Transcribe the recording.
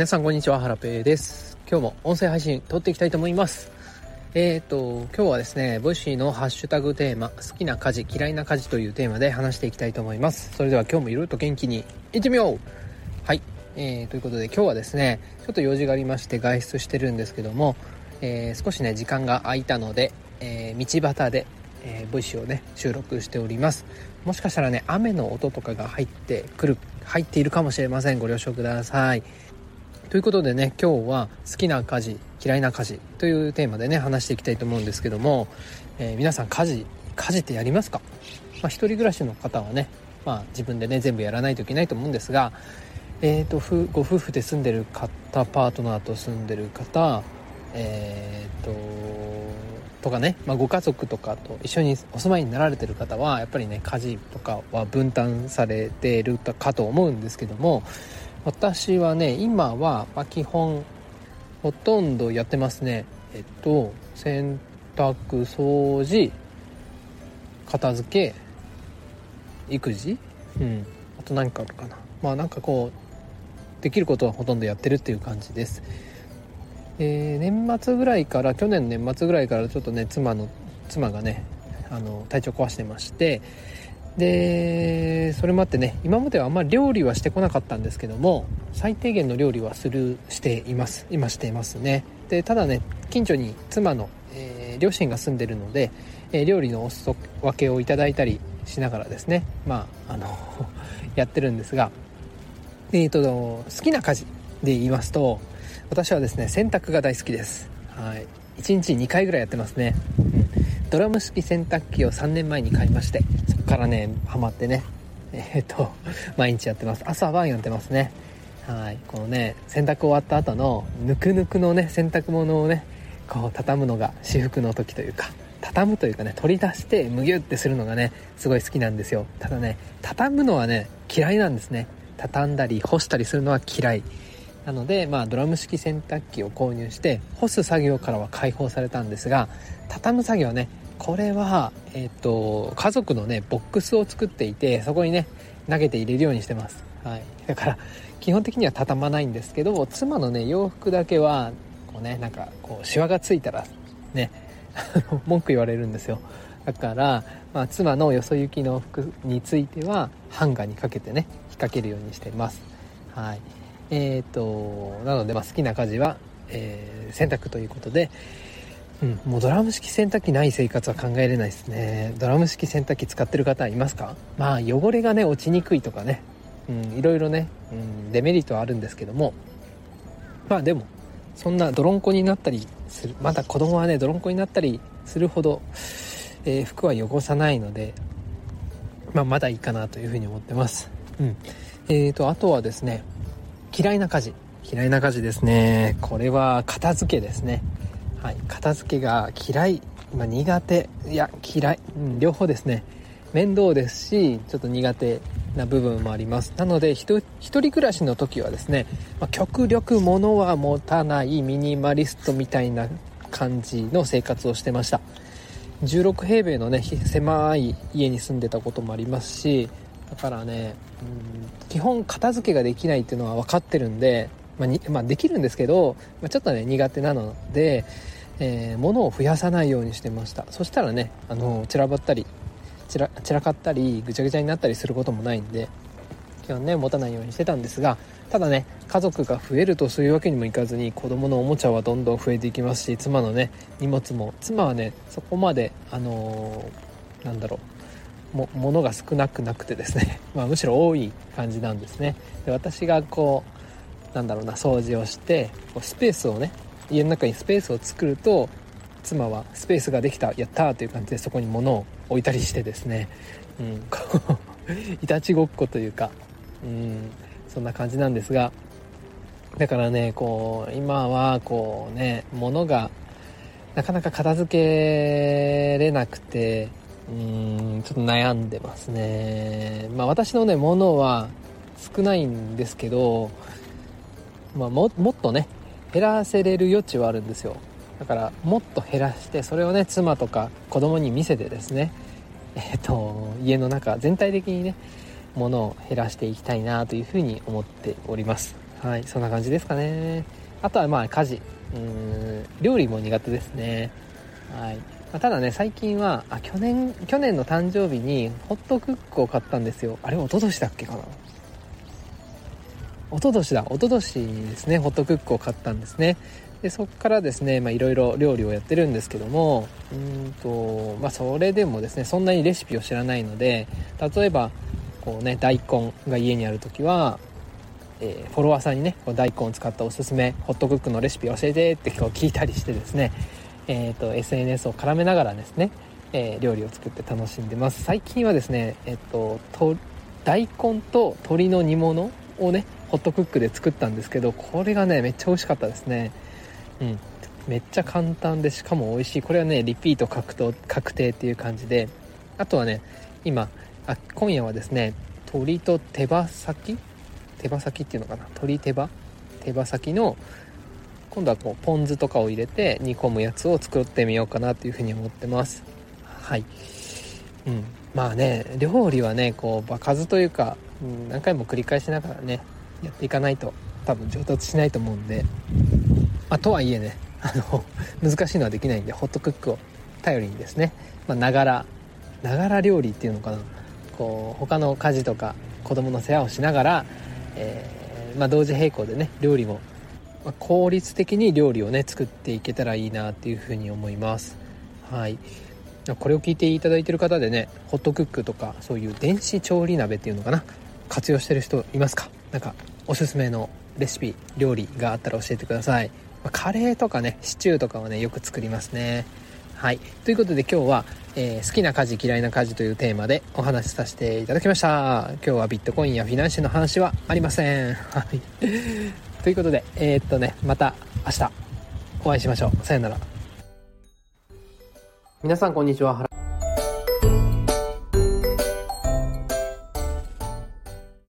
皆さんこんにちは、ハラペです。今日も音声配信撮っていきたいと思います。えーと、今日はですね、 Voicyのハッシュタグテーマ、好きな家事、嫌いな家事というテーマで話していきたいと思います。それでは今日もいろいろと元気にいってみようはい、えー、ということで今日はですね、ちょっと用事がありまして外出してるんですけども、えー、少しね、時間が空いたので、えー、道端で、えー、 Voicyをね、収録しております。もしかしたらね、雨の音とかが入ってくる、入っているかもしれません。ご了承ください。ということでね今日は好きな家事嫌いな家事というテーマでね話していきたいと思うんですけども、えー、皆さん家事家事ってやりますか、まあ、一人暮らしの方はね、まあ、自分でね全部やらないといけないと思うんですが、えーと、ご夫婦で住んでる方パートナーと住んでる方えーととかね、まあ、ご家族とかと一緒にお住まいになられてる方はやっぱりね家事とかは分担されているかと思うんですけども私はね今は、ま、基本ほとんどやってますね。えっと洗濯掃除片付け育児。うん。あと何かあるかな。まあなんかこうできることはほとんどやってるっていう感じです。えー、年末ぐらいから去年年末ぐらいからちょっとね妻の妻がねあの体調壊してましてでそれもあってね今まではあんまり料理はしてこなかったんですけども最低限の料理はするしています。今していますね。でただね近所に妻の、えー、両親が住んでるので、えー、料理のお裾分けをいただいたりしながらですねまああの やってるんですがえっ、ー、と好きな家事で言いますと私はですね洗濯が大好きです。はい。1日2回ぐらいやってますね、うん、ドラム式洗濯機を3年前に買いましてからねハマってね。えっ、と 毎日やってます。朝晩やってますね。はい。このね洗濯終わった後のぬくぬくのね洗濯物をねこう畳むのが至福の時というか畳むというかね取り出してむぎゅってするのがねすごい好きなんですよ。ただね畳むのはね嫌いなんですね。畳んだり干したりするのは嫌い。なので、まあ、ドラム式洗濯機を購入して干す作業からは解放されたんですが畳む作業はねこれは、えっ、と家族のねボックスを作っていてそこにね投げて入れるようにしてます、はい、だから基本的には畳まないんですけど妻のね洋服だけはこうねなんかこうシワがついたらね 文句言われるんですよ。だから、まあ、妻のよそ行きの服についてはハンガーにかけてね引っ掛けるようにしてます。はい。えっ、ー、となので、まあ、好きな家事は、えー、洗濯ということで、うん、もうドラム式洗濯機ない生活は考えれないですね。ドラム式洗濯機使ってる方いますか？まあ汚れがね落ちにくいとかね、うん、いろいろね、うん、デメリットはあるんですけども。まあでもそんな泥んこになったりするまだ子供はね泥んこになったりするほど、えー、服は汚さないので、まあ、まだいいかなというふうに思ってます、うん。えーとあとはですね嫌いな家事。嫌いな家事ですね。これは片付けですねはい。片付けが嫌い、まあ、苦手。いや嫌い、うん、両方ですね。面倒ですしちょっと苦手な部分もあります。なので一人暮らしの時はですね、まあ、極力物は持たないミニマリストみたいな感じの生活をしてました。16平米のね狭い家に住んでたこともありますしだからね、うん、基本片付けができないっていうのは分かってるんで、まあにまあ、できるんですけど、まあ、ちょっとね苦手なので、えー、物を増やさないようにしてました。そしたらねあの散らばったり散ら散らかったりぐちゃぐちゃになったりすることもないんで基本ね持たないようにしてたんですがただね家族が増えるとそういうわけにもいかずに子供のおもちゃはどんどん増えていきますし妻のね荷物も妻はねそこまであのー、なんだろうものが少なくなくてですね、まあ、むしろ多い感じなんですね。で私がこうなんだろうな掃除をしてスペースをね家の中にスペースを作ると妻はスペースができたやったーという感じでそこに物を置いたりしてですね、うん、こういたちごっこというか、うん、そんな感じなんですがだからねこう今はこうね物がなかなか片付けれなくてうんちょっと悩んでますね。まあ私のねものは少ないんですけど、まあ、ももっとね減らせれる余地はあるんですよ。だからもっと減らしてそれをね妻とか子供に見せてですね。えっ、と家の中全体的にね物を減らしていきたいなというふうに思っております。はいそんな感じですかね。あとはまあ家事。うん料理も苦手ですね。はい、まあ、ただね最近はあ去年去年の誕生日にホットクックを買ったんですよ。あれ一昨年だっけかな。一昨年だ一昨年にですねホットクックを買ったんですね。でそこからですねいろいろ料理をやってるんですけどもうんとまあそれでもですねそんなにレシピを知らないので例えばこうね大根が家にある時は、えー、フォロワーさんにねこう大根を使ったおすすめホットクックのレシピ教えてってこう聞いたりしてですねえーと、SNS を絡めながらですね、えー、料理を作って楽しんでます。最近はですね、えっ、ー、と大根と鶏の煮物をねホットクックで作ったんですけどこれがねめっちゃ美味しかったですね。うん。めっちゃ簡単でしかも美味しい。これはねリピート確定確定っていう感じで。あとはね今あ今夜はですね鶏と手羽先？手羽先っていうのかな？鶏手羽？手羽先の今度はこうポン酢とかを入れて煮込むやつを作ってみようかなというふうに思ってます。はい。うん。まあね料理はねこう場数というか、うん、何回も繰り返しながらねやっていかないと多分上達しないと思うんで。まあ、とはいえねあの 難しいのはできないんでホットクックを頼りにですねながらながら料理っていうのかな。こう他の家事とか子供の世話をしながら、えー、まあ、同時並行でね料理も、まあ、効率的に料理をね作っていけたらいいなっていうふうに思います。はい。これを聞いていただいてる方でねホットクックとかそういう電子調理鍋っていうのかな活用してる人いますか？なんかおすすめのレシピ料理があったら教えてください。カレーとかねシチューとかはねよく作りますね。はい。ということで今日は、えー、好きな家事嫌いな家事というテーマでお話しさせていただきました。今日はビットコインやフィナンシェの話はありません。はい。ということでえー、っとねまた明日お会いしましょう。さよなら。皆さんこんにちは。